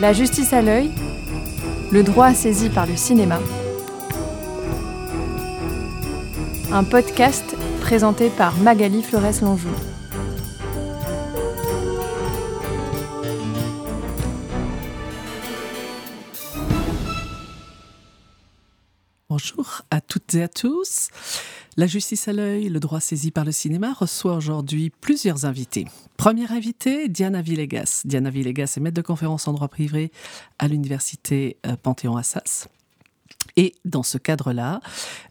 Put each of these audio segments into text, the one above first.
La justice à l'œil, le droit saisi par le cinéma. Un podcast présenté par Magali Flores-Longeau. Bonjour à toutes et à tous. La justice à l'œil, le droit saisi par le cinéma reçoit aujourd'hui plusieurs invités. Première invitée, Diana Villegas. Diana Villegas est maître de conférence en droit privé à l'université euh, Panthéon-Assas. Et dans ce cadre-là,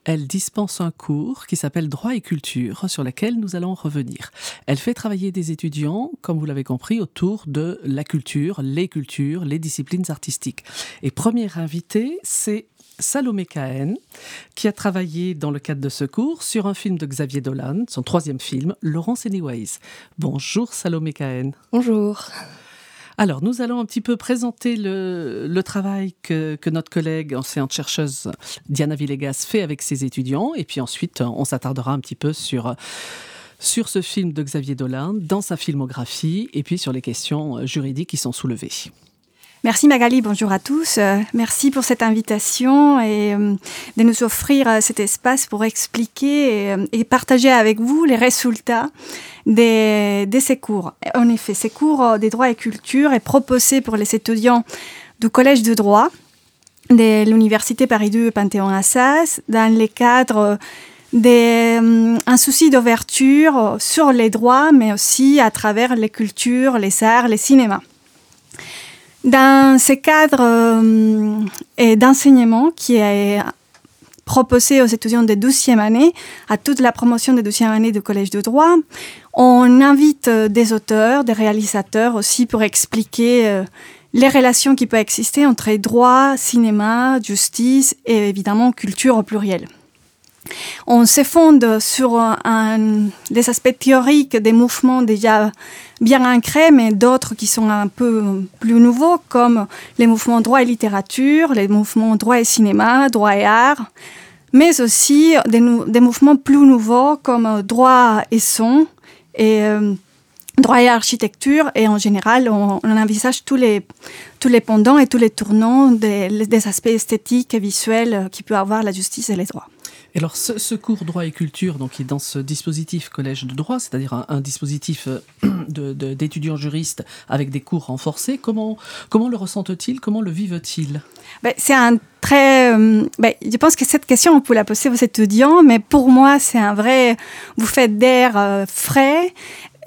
elle dispense un cours qui s'appelle Droit et culture, sur lequel nous allons revenir. Elle fait travailler des étudiants, comme vous l'avez compris, autour de la culture, les cultures, les disciplines artistiques. Et première invitée, c'est Salomé Cahen, qui a travaillé dans le cadre de ce cours sur un film de Xavier Dolan, son troisième film, Laurence Anyways. Bonjour Salomé Cahen. Bonjour. Alors, nous allons un petit peu présenter le, travail que, notre collègue enseignante chercheuse Diana Villegas fait avec ses étudiants, et puis ensuite, on s'attardera un petit peu sur sur ce film de Xavier Dolan, dans sa filmographie, et puis sur les questions juridiques qui sont soulevées. Merci Magali, bonjour à tous. Euh, merci pour cette invitation et euh, de nous offrir euh, cet espace pour expliquer et, partager avec vous les résultats de, ces cours. En effet, ces cours des droits et culture est proposé pour les étudiants du Collège de droit de l'Université Paris 2 Panthéon-Assas dans le cadre d'un souci d'ouverture sur les droits, mais aussi à travers les cultures, les arts, les cinémas. Dans ce cadre euh, d'enseignement qui est proposé aux étudiants de 12e année, à toute la promotion de 12e année du Collège de droit, on invite euh, des auteurs, des réalisateurs aussi pour expliquer euh, les relations qui peuvent exister entre droit, cinéma, justice et évidemment culture au pluriel. On se fonde sur des aspects théoriques des mouvements déjà bien ancrés, mais d'autres qui sont un peu plus nouveaux, comme les mouvements droit et littérature, les mouvements droit et cinéma, droit et art, mais aussi des, mouvements plus nouveaux comme droit et son et euh, droit et architecture. Et en général, on, envisage tous les, tous les pendants et tous les tournants des, des aspects esthétiques et visuels qui peut avoir la justice et les droits. Et alors, ce, cours droit et culture, donc, qui est dans ce dispositif collège de droit, c'est-à-dire un, dispositif euh, d'étudiants juristes avec des cours renforcés, comment, comment le ressentent-ils? Comment le vivent-ils? Ben, C'est un très. Euh, ben, je pense que cette question, on peut la poser aux étudiants, mais pour moi, c'est un vrai. Vous faites d'air euh, frais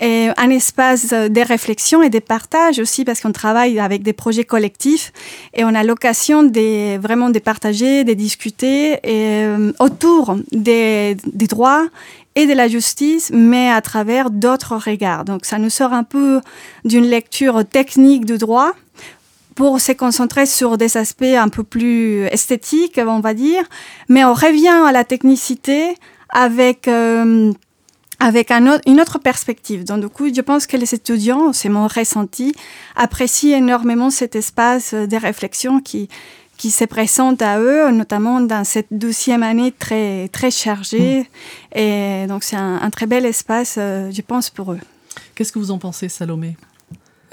et un espace de réflexion et de partage aussi parce qu'on travaille avec des projets collectifs et on a l'occasion de vraiment de partager, de discuter euh, autour des, des, droits et de la justice, mais à travers d'autres regards. Donc ça nous sort un peu d'une lecture technique du droit pour se concentrer sur des aspects un peu plus esthétiques, on va dire, mais on revient à la technicité avec... Euh, avec une autre perspective. Donc, du coup, je pense que les étudiants, c'est mon ressenti, apprécient énormément cet espace de réflexion qui, qui se présente à eux, notamment dans cette douzième année très, très chargée. Mm. Et donc, c'est un, très bel espace, euh, je pense, pour eux. Qu'est-ce que vous en pensez, Salomé?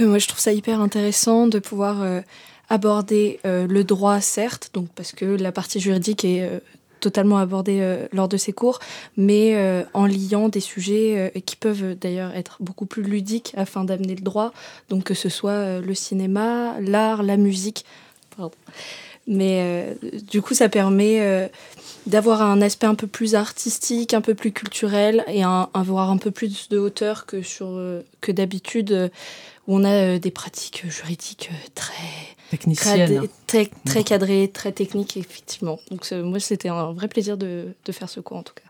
Euh, Moi, je trouve ça hyper intéressant de pouvoir euh, aborder le droit, certes, donc parce que la partie juridique est totalement abordé euh, lors de ces cours, mais euh, en liant des sujets euh, qui peuvent d'ailleurs être beaucoup plus ludiques afin d'amener le droit, donc que ce soit le cinéma, l'art, la musique. Mais du coup, ça permet d'avoir un aspect un peu plus artistique, un peu plus culturel et avoir un peu plus de hauteur que, sur, que d'habitude où on a des pratiques juridiques très Technicienne. Très, très cadré, très technique, effectivement. Donc moi, c'était un vrai plaisir de, de, faire ce cours, en tout cas.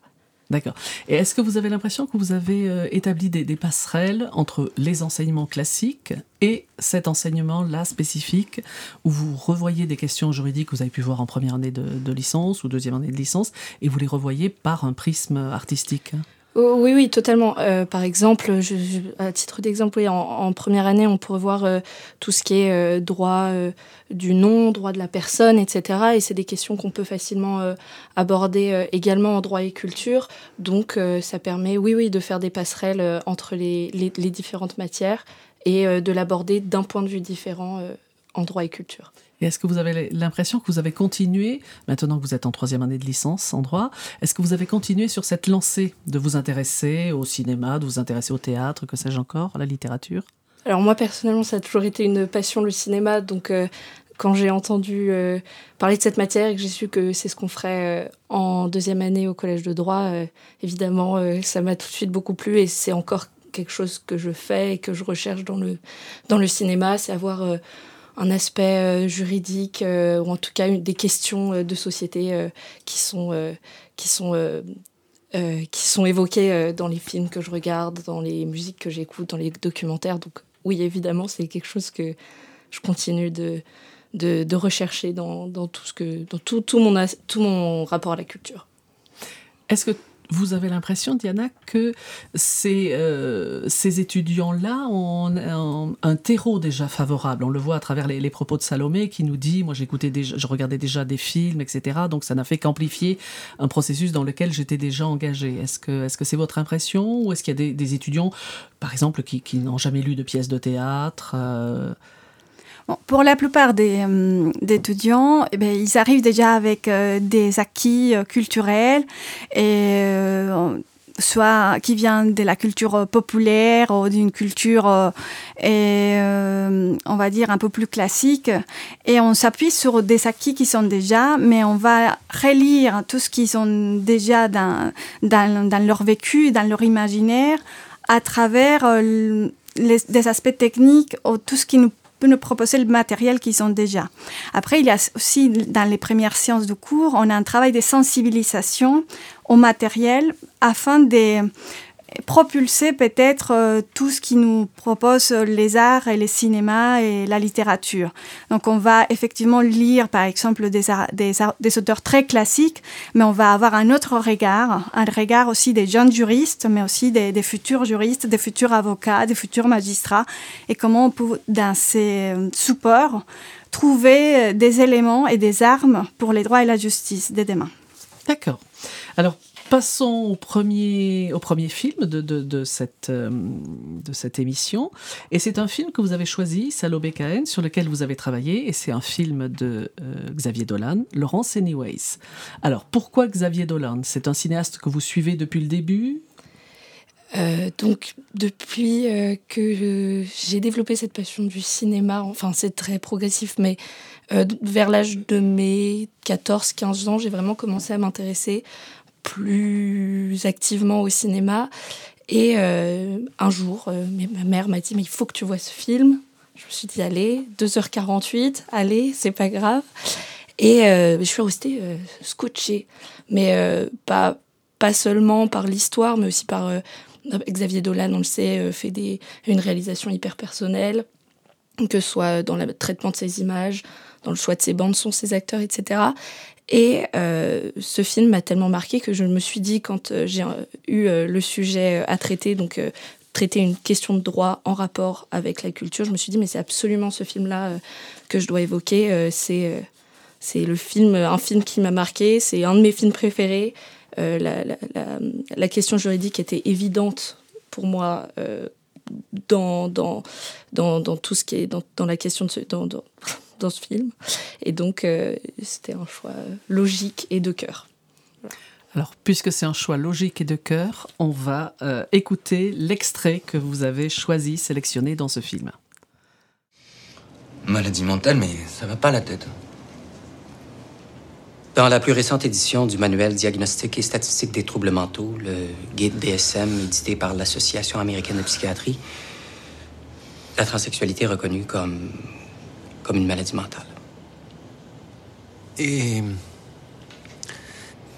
D'accord. Et est-ce que vous avez l'impression que vous avez euh, établi des, passerelles entre les enseignements classiques et cet enseignement-là spécifique, où vous revoyez des questions juridiques que vous avez pu voir en première année de, de licence ou deuxième année de licence, et vous les revoyez par un prisme artistique? Oh, oui, oui, totalement. Euh, par exemple, à titre d'exemple, en, première année, on pourrait voir euh, tout ce qui est euh, droit du nom, droit de la personne, etc. Et c'est des questions qu'on peut facilement aborder également en droit et culture. Donc, ça permet, oui, oui, de faire des passerelles entre les, les, différentes matières et de l'aborder d'un point de vue différent en droit et culture. Et est-ce que vous avez l'impression que vous avez continué, maintenant que vous êtes en troisième année de licence en droit, est-ce que vous avez continué sur cette lancée de vous intéresser au cinéma, de vous intéresser au théâtre, que sais-je encore, à la littérature? Alors moi personnellement, ça a toujours été une passion le cinéma, donc euh, quand j'ai entendu euh, parler de cette matière et que j'ai su que c'est ce qu'on ferait euh, en deuxième année au collège de droit, évidemment, ça m'a tout de suite beaucoup plu. Et c'est encore quelque chose que je fais et que je recherche dans le, dans le cinéma, c'est avoir un aspect euh, juridique euh, ou en tout cas des questions euh, de société qui sont qui sont qui sont évoquées dans les films que je regarde, dans les musiques que j'écoute, dans les documentaires. Donc oui, évidemment, c'est quelque chose que je continue de, de, rechercher dans, dans, tout, ce que, dans tout, tout, mon, tout mon rapport à la culture. Est-ce que vous avez l'impression, Diana, que ces, euh, ces étudiants-là ont un, terreau déjà favorable. On le voit à travers les, propos de Salomé qui nous dit, moi j'écoutais déjà, je regardais déjà des films, etc. Donc ça n'a fait qu'amplifier un processus dans lequel j'étais déjà engagée. Est-ce que est-ce que c'est votre impression ou est-ce qu'il y a des, étudiants, par exemple, qui, qui n'ont jamais lu de pièces de théâtre euh, pour la plupart des, euh, étudiants, eh bien, ils arrivent déjà avec euh, des acquis euh, culturels soit qui viennent de la culture populaire ou d'une culture on va dire un peu plus classique. Et on s'appuie sur des acquis qui sont déjà mais on va relire tout ce qu'ils ont déjà dans, leur vécu dans leur imaginaire à travers des aspects techniques ou tout ce qui nous peut nous proposer le matériel qu'ils ont déjà. Après, il y a aussi dans les premières séances de cours, on a un travail de sensibilisation au matériel afin de propulser peut-être euh, tout ce qui nous propose les arts et les cinémas et la littérature. Donc on va effectivement lire par exemple des, des, auteurs très classiques, mais on va avoir un autre regard, un regard aussi des jeunes juristes, mais aussi des, des futurs juristes, des futurs avocats, des futurs magistrats, et comment on peut, dans ces euh, supports, trouver euh, des éléments et des armes pour les droits et la justice dès demain. D'accord. Alors, Passons au premier, au premier film de, de, cette, euh, de cette émission. Et c'est un film que vous avez choisi, Salobé Cahen, sur lequel vous avez travaillé. Et c'est un film de euh, Xavier Dolan, Laurence Anyways. Alors, pourquoi Xavier Dolan? C'est un cinéaste que vous suivez depuis le début? Euh, donc depuis que j'ai développé cette passion du cinéma, enfin c'est très progressif, mais vers l'âge de mes 14-15 ans, j'ai vraiment commencé à m'intéresser plus activement au cinéma. Et euh, un jour, euh, ma mère m'a dit, mais il faut que tu vois ce film. Je me suis dit, allez, 2h48, allez, c'est pas grave. Et euh, je suis restée scotchée. Mais pas, pas seulement par l'histoire, mais aussi par Xavier Dolan, on le sait, fait des, une réalisation hyper personnelle, que ce soit dans le traitement de ses images, dans le choix de ses bandes son, ses acteurs, etc. Et euh, ce film m'a tellement marqué que je me suis dit, quand euh, j'ai euh, eu le sujet à traiter, donc traiter une question de droit en rapport avec la culture, je me suis dit, mais c'est absolument ce film-là que je dois évoquer. c'est c'est le film, un film qui m'a marqué, c'est un de mes films préférés. La, question juridique était évidente pour moi dans, dans, dans, tout ce qui est dans, la question de ce, ce film. Et donc, euh, c'était un choix logique et de cœur. Alors, puisque c'est un choix logique et de cœur, on va euh, écouter l'extrait que vous avez choisi, sélectionné dans ce film. Maladie mentale, mais ça va pas la tête. Dans la plus récente édition du manuel diagnostique et statistique des troubles mentaux, le guide DSM édité par l'Association américaine de psychiatrie, la transsexualité est reconnue comme comme une maladie mentale. Et.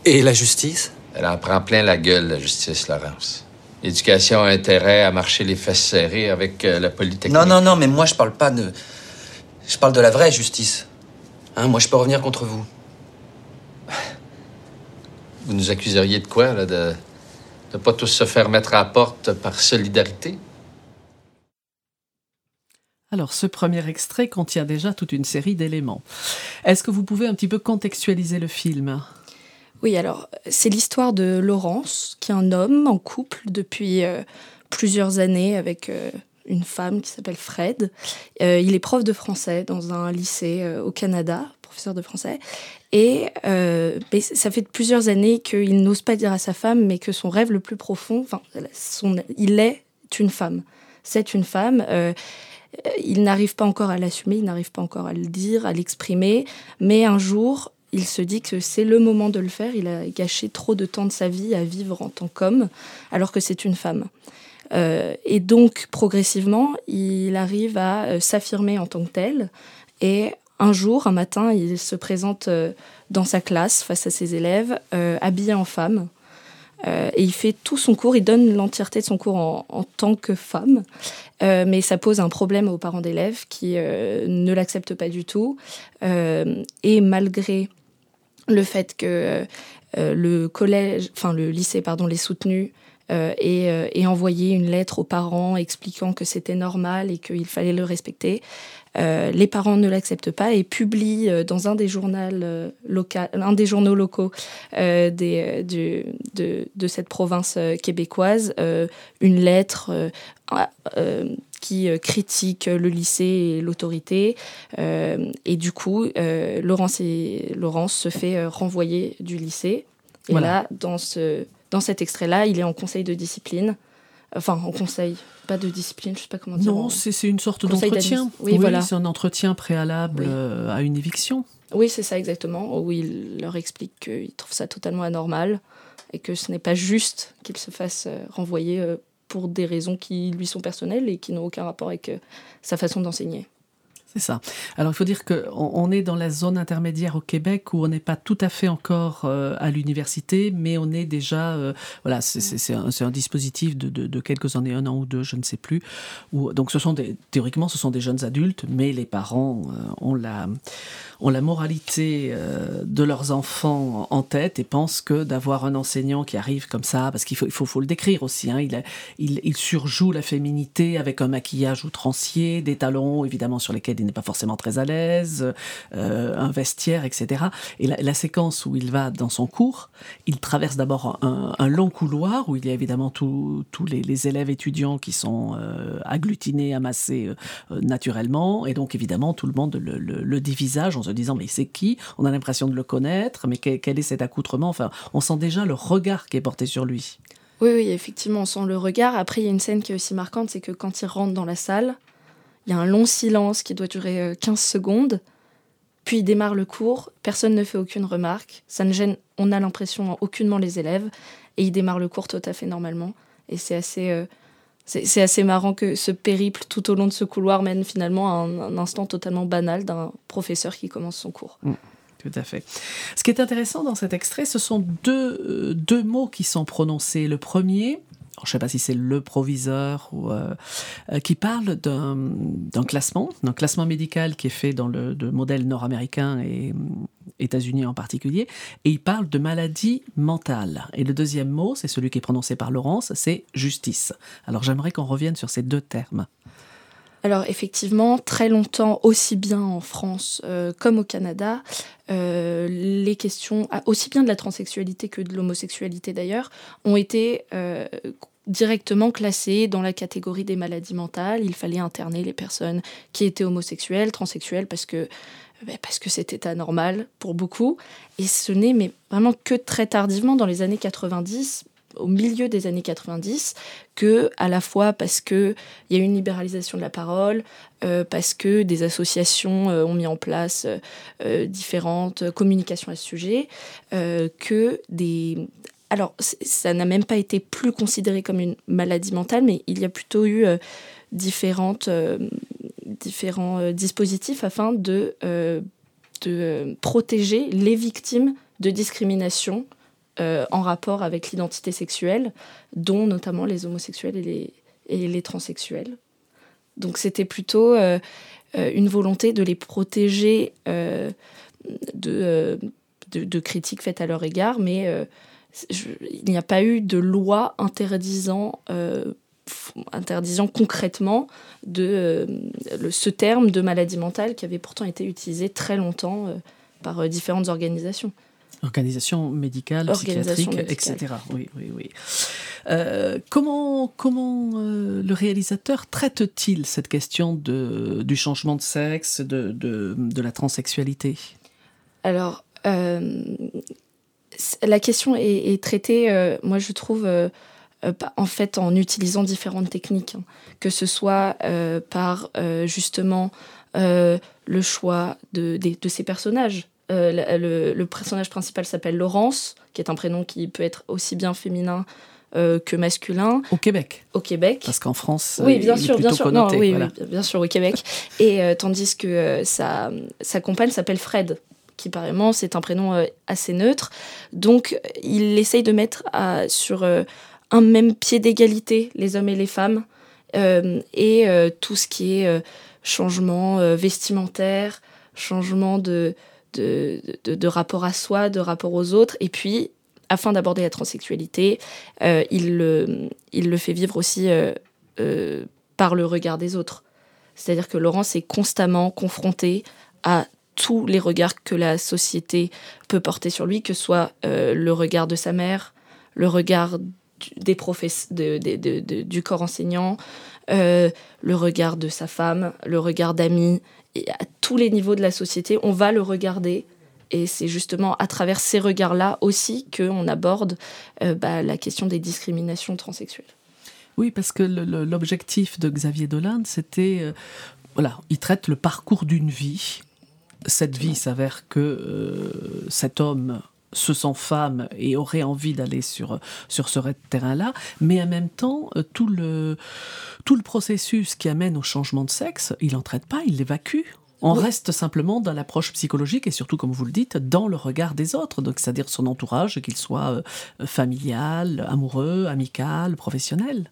Et la justice? Elle en prend plein la gueule, la justice, Laurence. L'éducation a intérêt à marcher les fesses serrées avec euh, la Polytechnique. Non, non, non, mais moi, je parle pas de. Je parle de la vraie justice. Hein, moi, je peux revenir contre vous. Vous nous accuseriez de quoi, là? De ne pas tous se faire mettre à la porte par solidarité? Alors, ce premier extrait contient déjà toute une série d'éléments. Est-ce que vous pouvez un petit peu contextualiser le film? Oui, alors, c'est l'histoire de Laurence, qui est un homme en couple depuis euh, plusieurs années avec euh, une femme qui s'appelle Fred. il est prof de français dans un lycée au Canada, professeur de français. Et ça fait plusieurs années qu'il n'ose pas dire à sa femme, mais que son rêve le plus profond, enfin, il est une femme. C'est une femme. Il n'arrive pas encore à l'assumer, il n'arrive pas encore à le dire, à l'exprimer, mais un jour, il se dit que c'est le moment de le faire. Il a gâché trop de temps de sa vie à vivre en tant qu'homme, alors que c'est une femme. Euh, et donc, progressivement, il arrive à euh, s'affirmer en tant que tel. Et un jour, un matin, il se présente euh, dans sa classe face à ses élèves, habillé en femme. Et il fait tout son cours, il donne l'entièreté de son cours en, en tant que femme. mais ça pose un problème aux parents d'élèves qui ne l'acceptent pas du tout. et malgré le fait que euh, le collège, enfin le lycée, pardon, les soutenus euh, euh, et, envoyer une lettre aux parents expliquant que c'était normal et qu'il fallait le respecter. Les parents ne l'acceptent pas et publient dans un des, journaux, un des journaux locaux des, de, de, cette province québécoise une lettre qui critique le lycée et l'autorité. et du coup, Laurence, et, Laurence se fait renvoyer du lycée. Et là, dans ce dans cet extrait-là, il est en conseil de discipline. Enfin, en conseil, pas de discipline, je sais pas comment dire. Non, c'est une sorte d'entretien. Oui, voilà. C'est un entretien préalable euh, à une éviction. Oui, c'est ça exactement, où il leur explique qu'il trouve ça totalement anormal et que ce n'est pas juste qu'il se fasse euh, renvoyer euh, pour des raisons qui lui sont personnelles et qui n'ont aucun rapport avec sa façon d'enseigner. C'est ça. Alors il faut dire qu'on on est dans la zone intermédiaire au Québec où on n'est pas tout à fait encore euh, à l'université, mais on est déjà, euh, voilà, c'est un, dispositif de, de, de, quelques années, un an ou deux, je ne sais plus. Où, donc ce sont des, théoriquement, ce sont des jeunes adultes, mais les parents euh, ont la moralité de leurs enfants en tête et pensent que d'avoir un enseignant qui arrive comme ça, parce qu'il faut, le décrire aussi, hein, il, il surjoue la féminité avec un maquillage outrancier, des talons évidemment sur lesquels il n'est pas forcément très à l'aise, euh, un vestiaire, etc. Et la, séquence où il va dans son cours, il traverse d'abord un, long couloir où il y a évidemment tous les, élèves étudiants qui sont euh, agglutinés, amassés euh, naturellement, et donc évidemment tout le monde le, divisage en se disant mais c'est qui? On a l'impression de le connaître, mais quel, quel est cet accoutrement? Enfin, on sent déjà le regard qui est porté sur lui. Oui, oui, effectivement, on sent le regard. Après, il y a une scène qui est aussi marquante, c'est que quand il rentre dans la salle, il y a un long silence qui doit durer 15 euh, secondes. Puis démarre le cours, personne ne fait aucune remarque, ça ne gêne, on a l'impression aucunement les élèves, et il démarre le cours tout à fait normalement. Et c'est assez, euh, c'est assez marrant que ce périple tout au long de ce couloir mène finalement à un, instant totalement banal d'un professeur qui commence son cours. Mm, tout à fait. Ce qui est intéressant dans cet extrait, ce sont deux, euh, deux mots qui sont prononcés. Le premier, je ne sais pas si c'est le proviseur euh, euh, qui parle d'un classement, d'un classement médical qui est fait dans le, modèle nord-américain et euh, États-Unis en particulier, et il parle de maladie mentale. Et le deuxième mot, c'est celui qui est prononcé par Laurence, c'est justice. Alors j'aimerais qu'on revienne sur ces deux termes. Alors effectivement, très longtemps, aussi bien en France comme au Canada, les questions, ah, aussi bien de la transsexualité que de l'homosexualité d'ailleurs, ont été directement classés dans la catégorie des maladies mentales. Il fallait interner les personnes qui étaient homosexuelles, transsexuelles, parce que ben, parce que c'était anormal pour beaucoup. Et ce n'est mais vraiment que très tardivement, dans les années 90, au milieu des années 90, que à la fois parce que il y a eu une libéralisation de la parole, euh, parce que des associations euh, ont mis en place euh, différentes communications à ce sujet, que des alors ça n'a même pas été plus considéré comme une maladie mentale, mais il y a plutôt eu euh, différentes, euh, différents euh, dispositifs afin de, protéger les victimes de discrimination en rapport avec l'identité sexuelle, dont notamment les homosexuels et les, et transsexuels. Donc c'était plutôt une volonté de les protéger de, de, de, critiques faites à leur égard, mais il n'y a pas eu de loi interdisant, euh, interdisant concrètement de, euh, ce terme de maladie mentale qui avait pourtant été utilisé très longtemps euh, par différentes organisations. Organisation médicale, psychiatrique, etc. Oui, oui, oui. Comment comment le réalisateur traite-t-il cette question de, du changement de sexe, de, de, de la transsexualité? Alors, la question est, est traitée, euh, moi je trouve, euh, euh, en fait, en utilisant différentes techniques, hein. que ce soit par justement le choix de, de, de ces personnages. Le, le, personnage principal s'appelle Laurence, qui est un prénom qui peut être aussi bien féminin que masculin. Au Québec. Au Québec. Parce qu'en France, oui, bien sûr, bien sûr. Connoté, non, oui, voilà. oui, bien sûr, au Québec. Et tandis que sa, sa compagne s'appelle Fred, qui apparemment c'est un prénom euh, assez neutre. Donc il essaye de mettre à, sur euh, un même pied d'égalité les hommes et les femmes euh, et tout ce qui est changement vestimentaire, changement de de, de, rapport à soi, de rapport aux autres, et puis afin d'aborder la transsexualité, il, le, il le fait vivre aussi par le regard des autres. C'est-à-dire que Laurence est constamment confronté à tous les regards que la société peut porter sur lui, que ce soit euh, le regard de sa mère, le regard du, des du corps enseignant, euh, le regard de sa femme, le regard d'amis, et à tous les niveaux de la société, on va le regarder et c'est justement à travers ces regards-là aussi qu'on aborde euh, bah, la question des discriminations transsexuelles. Oui, parce que l'objectif de Xavier Dolan, c'était, voilà, il traite le parcours d'une vie. Cette vie s'avère que euh, cet homme se sent femme et aurait envie d'aller sur, sur ce terrain-là, mais en même temps, euh, tout le, tout le processus qui amène au changement de sexe, il n'en traite pas, il l'évacue. On oui. reste simplement dans l'approche psychologique et surtout, comme vous le dites, dans le regard des autres, donc c'est-à-dire son entourage, qu'il soit euh, familial, amoureux, amical, professionnel.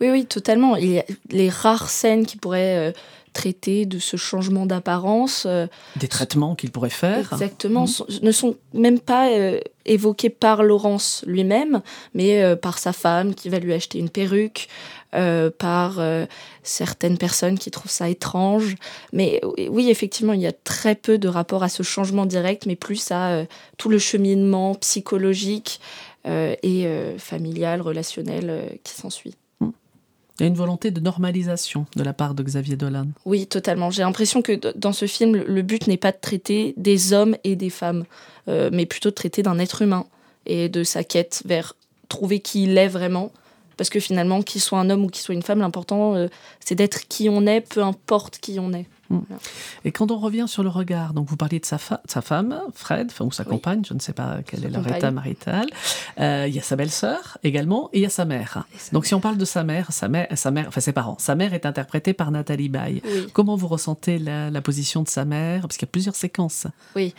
Oui, oui, totalement. Il y a les rares scènes qui pourraient traiter de ce changement d'apparence. Euh, Des traitements qu'il pourrait faire. Exactement, mmh. sont, ne sont même pas euh, évoqués par Laurence lui-même, mais euh, par sa femme qui va lui acheter une perruque, euh, par certaines personnes qui trouvent ça étrange. Mais oui, effectivement, il y a très peu de rapport à ce changement direct, mais plus à tout le cheminement psychologique et familial, relationnel qui s'ensuit. Il y a une volonté de normalisation de la part de Xavier Dolan. Oui, totalement. J'ai l'impression que dans ce film, le but n'est pas de traiter des hommes et des femmes, euh, mais plutôt de traiter d'un être humain et de sa quête vers trouver qui il est vraiment. Parce que finalement, qu'il soit un homme ou qu'il soit une femme, l'important, euh, c'est d'être qui on est, peu importe qui on est. Mmh. Et quand on revient sur le regard, donc vous parliez de sa, fa sa femme, Fred, ou sa oui. compagne, je ne sais pas quel sa est leur état marital. Euh, il y a sa belle-sœur également, et il y a sa mère. Sa donc mère. si on parle de sa mère, sa mère, sa mère, enfin ses parents, sa mère est interprétée par Nathalie Baye. Oui. Comment vous ressentez la, la, position de sa mère? Parce qu'il y a plusieurs séquences. Oui.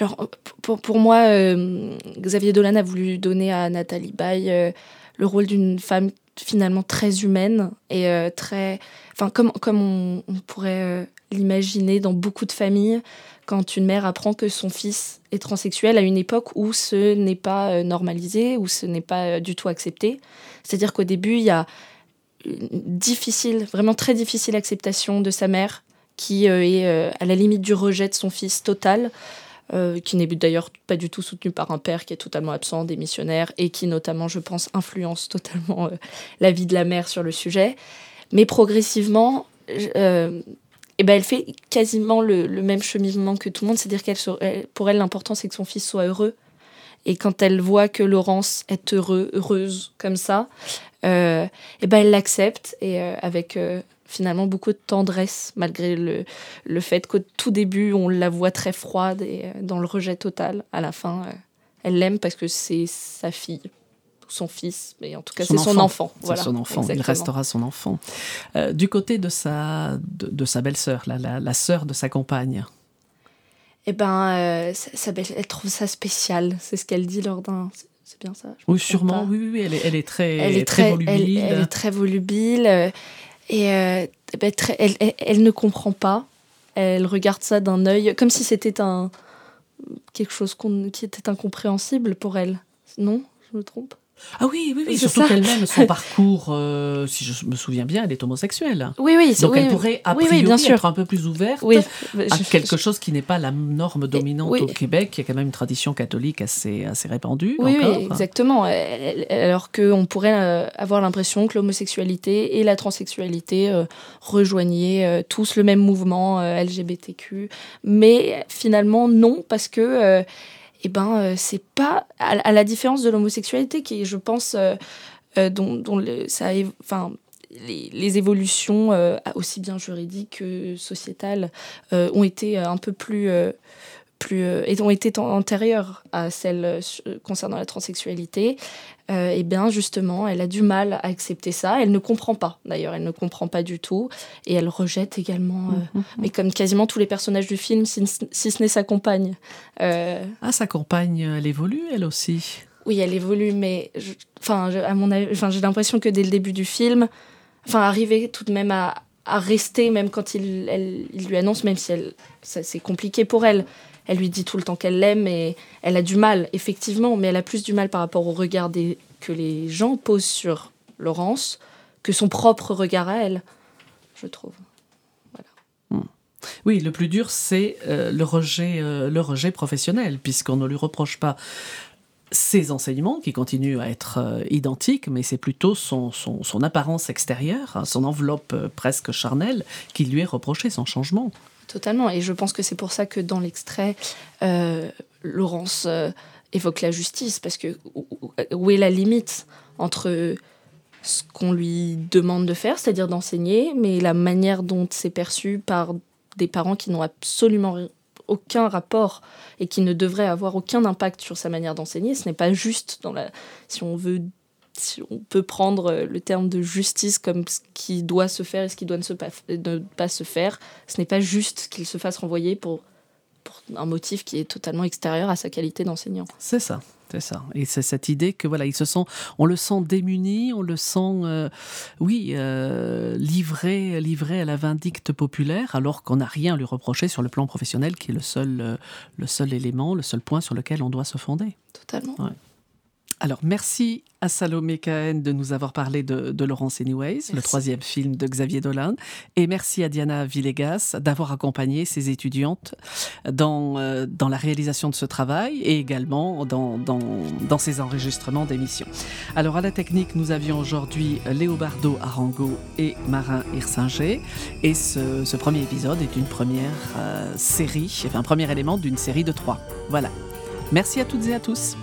Alors pour, pour moi, euh, Xavier Dolan a voulu donner à Nathalie Baye euh, le rôle d'une femme finalement très humaine et euh, très, enfin comme comme on, pourrait euh, l'imaginer dans beaucoup de familles quand une mère apprend que son fils est transsexuel à une époque où ce n'est pas euh, normalisé, où ce n'est pas du tout accepté. C'est-à-dire qu'au début il y a une difficile, vraiment très difficile acceptation de sa mère qui est à la limite du rejet de son fils total. Euh, qui n'est d'ailleurs pas du tout soutenu par un père qui est totalement absent, démissionnaire, et qui notamment, je pense, influence totalement euh, la vie de la mère sur le sujet. Mais progressivement, euh, eh ben, elle fait quasiment le, même cheminement que tout le monde, c'est-à-dire qu'elle, pour elle, l'important c'est que son fils soit heureux. Et quand elle voit que Laurence est heureuse comme ça, eh ben, elle l'accepte et avec finalement beaucoup de tendresse, malgré le, le fait qu'au tout début, on la voit très froide et dans le rejet total. À la fin, euh, elle l'aime parce que c'est sa fille, son fils, mais en tout cas, c'est son enfant. C'est voilà, son enfant, exactement. il restera son enfant. Euh, du côté de sa, de, de sa belle-sœur, la, la, la sœur de sa compagne eh ben, euh, elle trouve ça spécial, c'est ce qu'elle dit lors d'un c'est bien ça Oui, sûrement, oui, oui, elle est, elle est très, elle est très, très volubile. Elle, elle, est très volubile. Et euh, très, elle, ne comprend pas. Elle regarde ça d'un œil comme si c'était un quelque chose qu qui était incompréhensible pour elle. Non, je me trompe? Ah oui, oui, oui. Surtout qu'elle-même, son parcours, euh, si je me souviens bien, elle est homosexuelle. Oui, oui. c'est- Donc oui, elle pourrait, a oui, priori, bien sûr. être un peu plus ouverte Oui. à Je- quelque chose qui n'est pas la norme dominante au Québec. Il y a quand même une tradition catholique assez, assez répandue. Oui, encore. oui, exactement. Alors qu'on pourrait euh, avoir l'impression que l'homosexualité et la transsexualité euh, rejoignaient euh, tous le même mouvement LGBTQ. Mais finalement, non, parce que eh ben, euh, c'est pas. À, la différence de l'homosexualité, qui je pense, euh, euh, dont, dont ça. Enfin, les, les évolutions, aussi bien juridiques que sociétales, ont été un peu plus. Plus, euh, et ont été an- antérieures à celles euh, su- concernant la transsexualité, euh, et bien justement, elle a du mal à accepter ça. Elle ne comprend pas, d'ailleurs, elle ne comprend pas du tout, et elle rejette également, euh, mais comme quasiment tous les personnages du film, si, si ce n'est sa compagne. Euh, Ah, sa compagne, elle évolue, elle aussi. oui, elle évolue, mais je- enfin, je- à mon avis, enfin, j'ai l'impression que dès le début du film, enfin, arriver tout de même à, à rester, même quand il, elle- il lui annonce, même si c'est compliqué pour elle. Elle lui dit tout le temps qu'elle l'aime et elle a du mal, effectivement, mais elle a plus du mal par rapport au regard que les gens posent sur Laurence que son propre regard à elle, je trouve. Oui, le plus dur, c'est euh, le, rejet, euh, le rejet professionnel, puisqu'on ne lui reproche pas ses enseignements, qui continuent à être euh, identiques, mais c'est plutôt son, son, son apparence extérieure, hein, son enveloppe presque charnelle, qui lui est reprochée, son changement. Totalement. Et je pense que c'est pour ça que dans l'extrait, euh, Laurence euh, évoque la justice, parce que où- est la limite entre ce qu'on lui demande de faire, c'est-à-dire d'enseigner, mais la manière dont c'est perçu par des parents qui n'ont absolument aucun rapport et qui ne devraient avoir aucun impact sur sa manière d'enseigner. Ce n'est pas juste dans la... Si on veut... Si on peut prendre euh, le terme de justice comme ce qui doit se faire et ce qui doit ne, se pas, ne pas se faire, ce n'est pas juste qu'il se fasse renvoyer pour, pour un motif qui est totalement extérieur à sa qualité d'enseignant. C'est ça, c'est ça. Et c'est cette idée que voilà, il se sent, on le sent démuni, on le sent, euh, oui, euh, livré, livré à la vindicte populaire, alors qu'on n'a rien à lui reprocher sur le plan professionnel, qui est le seul, euh, le seul élément, le seul point sur lequel on doit se fonder. Totalement. Alors, merci à Salomé Cahen de nous avoir parlé de, de Laurence Anyways, le troisième film de Xavier Dolan. Et merci à Diana Villegas d'avoir accompagné ses étudiantes dans, euh, dans la réalisation de ce travail et également dans, dans, dans ses enregistrements d'émissions. Alors, à la technique, nous avions aujourd'hui Léobardo Arango et Marin Hirsinger. Et ce, ce premier épisode est une première euh, série, enfin, un premier élément d'une série de trois. Voilà. Merci à toutes et à tous.